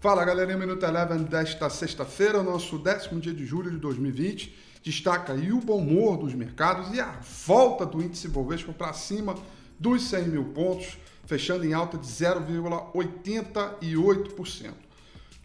Fala galerinha, Minuto Eleven desta sexta-feira, nosso décimo dia de julho de 2020. Destaca aí o bom humor dos mercados e a volta do índice Bovespa para cima dos 100 mil pontos, fechando em alta de 0,88%.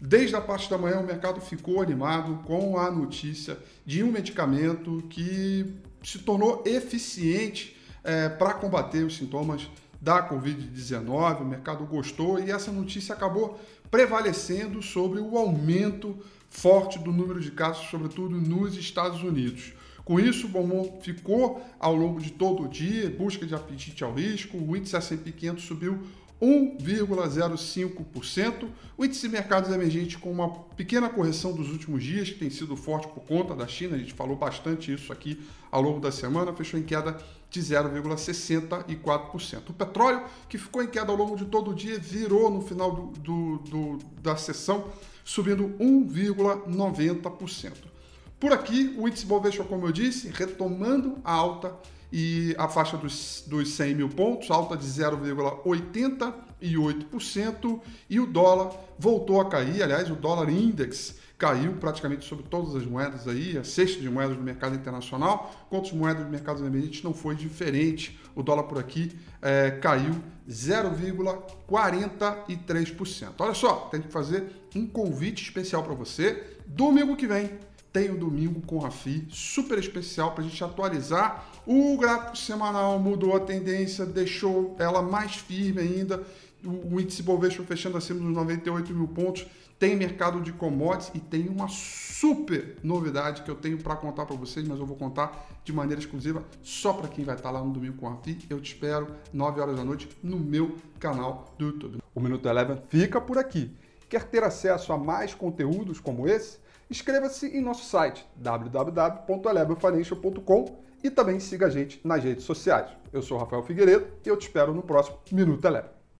Desde a parte da manhã, o mercado ficou animado com a notícia de um medicamento que se tornou eficiente é, para combater os sintomas da Covid-19. O mercado gostou e essa notícia acabou prevalecendo sobre o aumento forte do número de casos, sobretudo nos Estados Unidos. Com isso, o bom ficou ao longo de todo o dia, busca de apetite ao risco, o índice S&P 500 subiu 1,05%. O índice de mercados emergentes com uma pequena correção dos últimos dias, que tem sido forte por conta da China, a gente falou bastante isso aqui ao longo da semana, fechou em queda de 0,64%. O petróleo, que ficou em queda ao longo de todo o dia, virou no final do, do, do, da sessão, subindo 1,90%. Por aqui, o índice Bovespa, como eu disse, retomando a alta e a faixa dos, dos 100 mil pontos, alta de 0,88%, e o dólar voltou a cair, aliás, o dólar index caiu praticamente sobre todas as moedas aí, a cesta de moedas do mercado internacional, quanto as moedas do mercado emergentes não foi diferente. O dólar por aqui é, caiu 0,43%. Olha só, tem que fazer um convite especial para você. Domingo que vem tem o domingo com a FI, super especial para a gente atualizar. O gráfico semanal mudou a tendência, deixou ela mais firme ainda. O índice Bovespa fechando acima dos 98 mil pontos. Tem mercado de commodities e tem uma super novidade que eu tenho para contar para vocês, mas eu vou contar de maneira exclusiva só para quem vai estar lá no domingo com a FI. Eu te espero 9 horas da noite no meu canal do YouTube. O Minuto Eleven fica por aqui. Quer ter acesso a mais conteúdos como esse? Inscreva-se em nosso site www.elevenfinancial.com e também siga a gente nas redes sociais. Eu sou Rafael Figueiredo e eu te espero no próximo Minuto Eleven.